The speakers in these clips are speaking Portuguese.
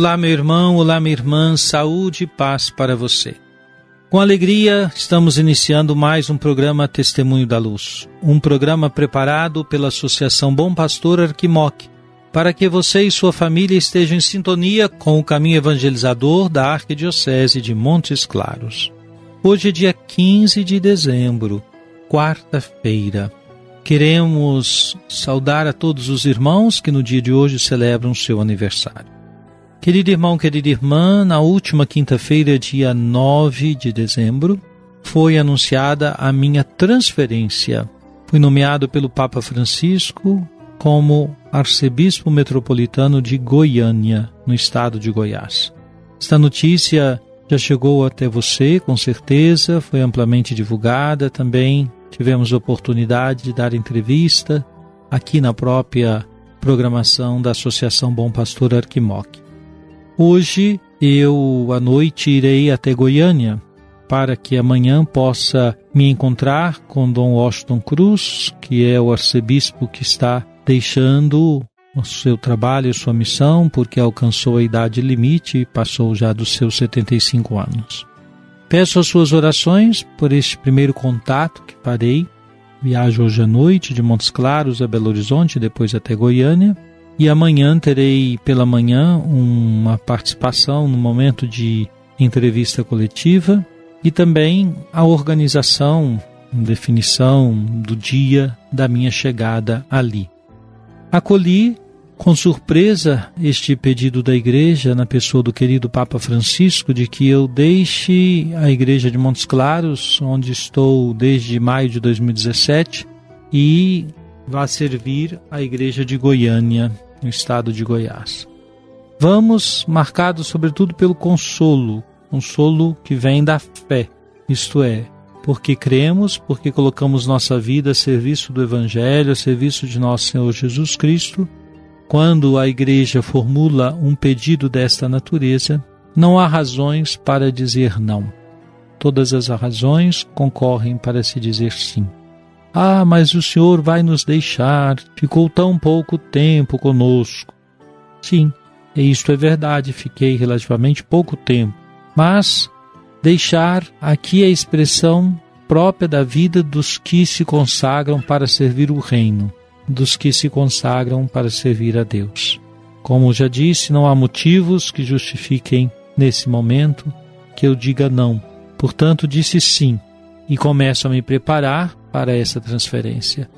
Olá, meu irmão, olá, minha irmã, saúde e paz para você. Com alegria, estamos iniciando mais um programa Testemunho da Luz, um programa preparado pela Associação Bom Pastor Arquimoc, para que você e sua família estejam em sintonia com o caminho evangelizador da Arquidiocese de Montes Claros. Hoje é dia 15 de dezembro, quarta-feira. Queremos saudar a todos os irmãos que no dia de hoje celebram seu aniversário. Querido irmão, querida irmã, na última quinta-feira, dia 9 de dezembro, foi anunciada a minha transferência. Fui nomeado pelo Papa Francisco como arcebispo metropolitano de Goiânia, no estado de Goiás. Esta notícia já chegou até você, com certeza, foi amplamente divulgada. Também tivemos oportunidade de dar entrevista aqui na própria programação da Associação Bom Pastor Arquimoc. Hoje eu à noite irei até Goiânia para que amanhã possa me encontrar com Dom Washington Cruz, que é o arcebispo que está deixando o seu trabalho sua missão, porque alcançou a idade limite e passou já dos seus 75 anos. Peço as suas orações por este primeiro contato que farei. Viajo hoje à noite de Montes Claros a Belo Horizonte, depois até Goiânia. E amanhã terei pela manhã uma participação no momento de entrevista coletiva e também a organização, definição do dia da minha chegada ali. Acolhi com surpresa este pedido da igreja na pessoa do querido Papa Francisco de que eu deixe a igreja de Montes Claros, onde estou desde maio de 2017, e vá servir a igreja de Goiânia, no estado de Goiás. Vamos marcados sobretudo pelo consolo, consolo que vem da fé, isto é, porque cremos, porque colocamos nossa vida a serviço do Evangelho, a serviço de nosso Senhor Jesus Cristo. Quando a igreja formula um pedido desta natureza, não há razões para dizer não. Todas as razões concorrem para se dizer sim. Ah, mas o Senhor vai nos deixar, ficou tão pouco tempo conosco. Sim, isto é verdade, fiquei relativamente pouco tempo. Mas deixar aqui é a expressão própria da vida dos que se consagram para servir o reino, dos que se consagram para servir a Deus. Como já disse, não há motivos que justifiquem nesse momento que eu diga não. Portanto, disse sim e começo a me preparar para essa transferência.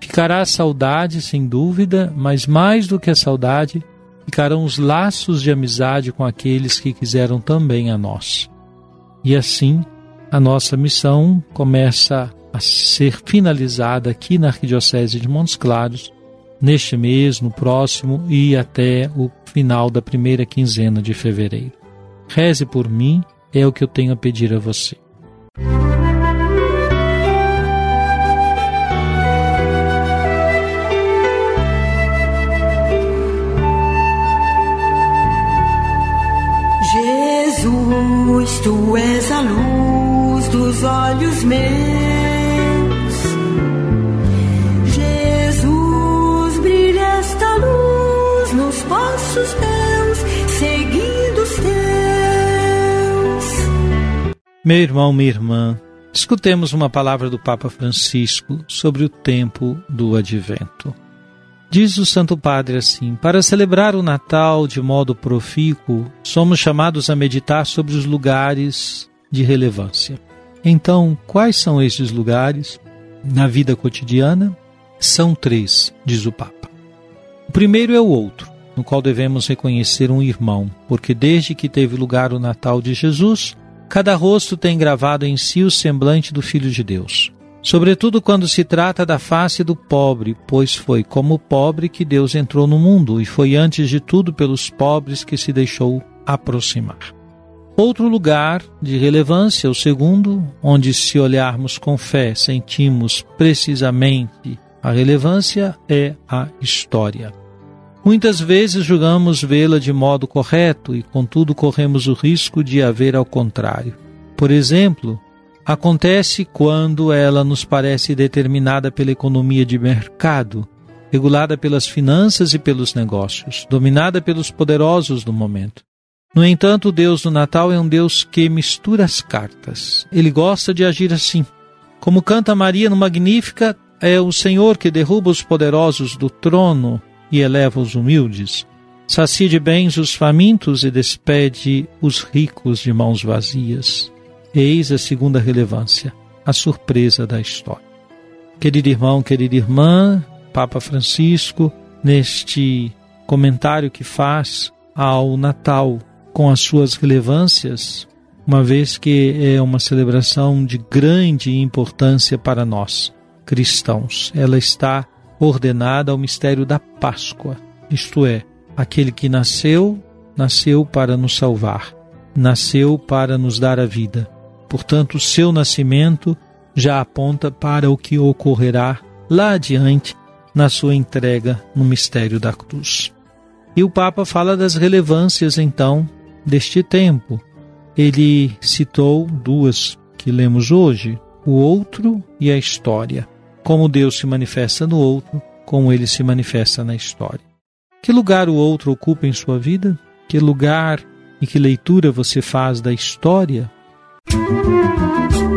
Ficará a saudade, sem dúvida, mas mais do que a saudade, ficarão os laços de amizade com aqueles que quiseram também a nós. E assim, a nossa missão começa a ser finalizada aqui na Arquidiocese de Montes Claros, neste mês, no próximo e até o final da primeira quinzena de fevereiro. Reze por mim, é o que eu tenho a pedir a você. Tu és a luz dos olhos meus. Jesus, brilha esta luz nos passos meus, seguindo os teus. Meu irmão, minha irmã, escutemos uma palavra do Papa Francisco sobre o tempo do advento. Diz o Santo Padre assim: Para celebrar o Natal de modo profícuo, somos chamados a meditar sobre os lugares de relevância. Então, quais são esses lugares na vida cotidiana? São três, diz o Papa. O primeiro é o outro, no qual devemos reconhecer um irmão, porque desde que teve lugar o Natal de Jesus, cada rosto tem gravado em si o semblante do Filho de Deus sobretudo quando se trata da face do pobre, pois foi como pobre que Deus entrou no mundo e foi antes de tudo pelos pobres que se deixou aproximar. Outro lugar de relevância, o segundo, onde se olharmos com fé, sentimos precisamente a relevância, é a história. Muitas vezes julgamos vê-la de modo correto e, contudo, corremos o risco de haver ao contrário. Por exemplo, acontece quando ela nos parece determinada pela economia de mercado, regulada pelas finanças e pelos negócios, dominada pelos poderosos do momento. No entanto, o Deus do Natal é um Deus que mistura as cartas. Ele gosta de agir assim. Como canta Maria no Magnífica, é o Senhor que derruba os poderosos do trono e eleva os humildes. Sacia de bens os famintos e despede os ricos de mãos vazias. Eis a segunda relevância, a surpresa da história. Querido irmão, querida irmã, Papa Francisco, neste comentário que faz ao Natal com as suas relevâncias, uma vez que é uma celebração de grande importância para nós, cristãos. Ela está ordenada ao mistério da Páscoa, isto é, aquele que nasceu, nasceu para nos salvar, nasceu para nos dar a vida. Portanto, o seu nascimento já aponta para o que ocorrerá lá adiante na sua entrega no mistério da cruz. E o Papa fala das relevâncias então deste tempo. Ele citou duas que lemos hoje: o outro e a história. Como Deus se manifesta no outro, como ele se manifesta na história. Que lugar o outro ocupa em sua vida? Que lugar e que leitura você faz da história Música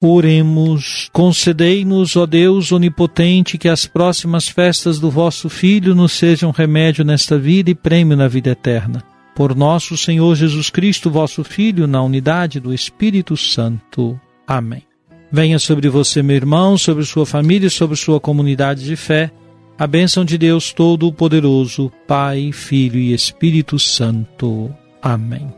Oremos, concedei-nos, ó Deus onipotente, que as próximas festas do vosso Filho nos sejam remédio nesta vida e prêmio na vida eterna. Por nosso Senhor Jesus Cristo, vosso Filho, na unidade do Espírito Santo. Amém. Venha sobre você, meu irmão, sobre sua família e sobre sua comunidade de fé, a bênção de Deus Todo-Poderoso, Pai, Filho e Espírito Santo. Amém.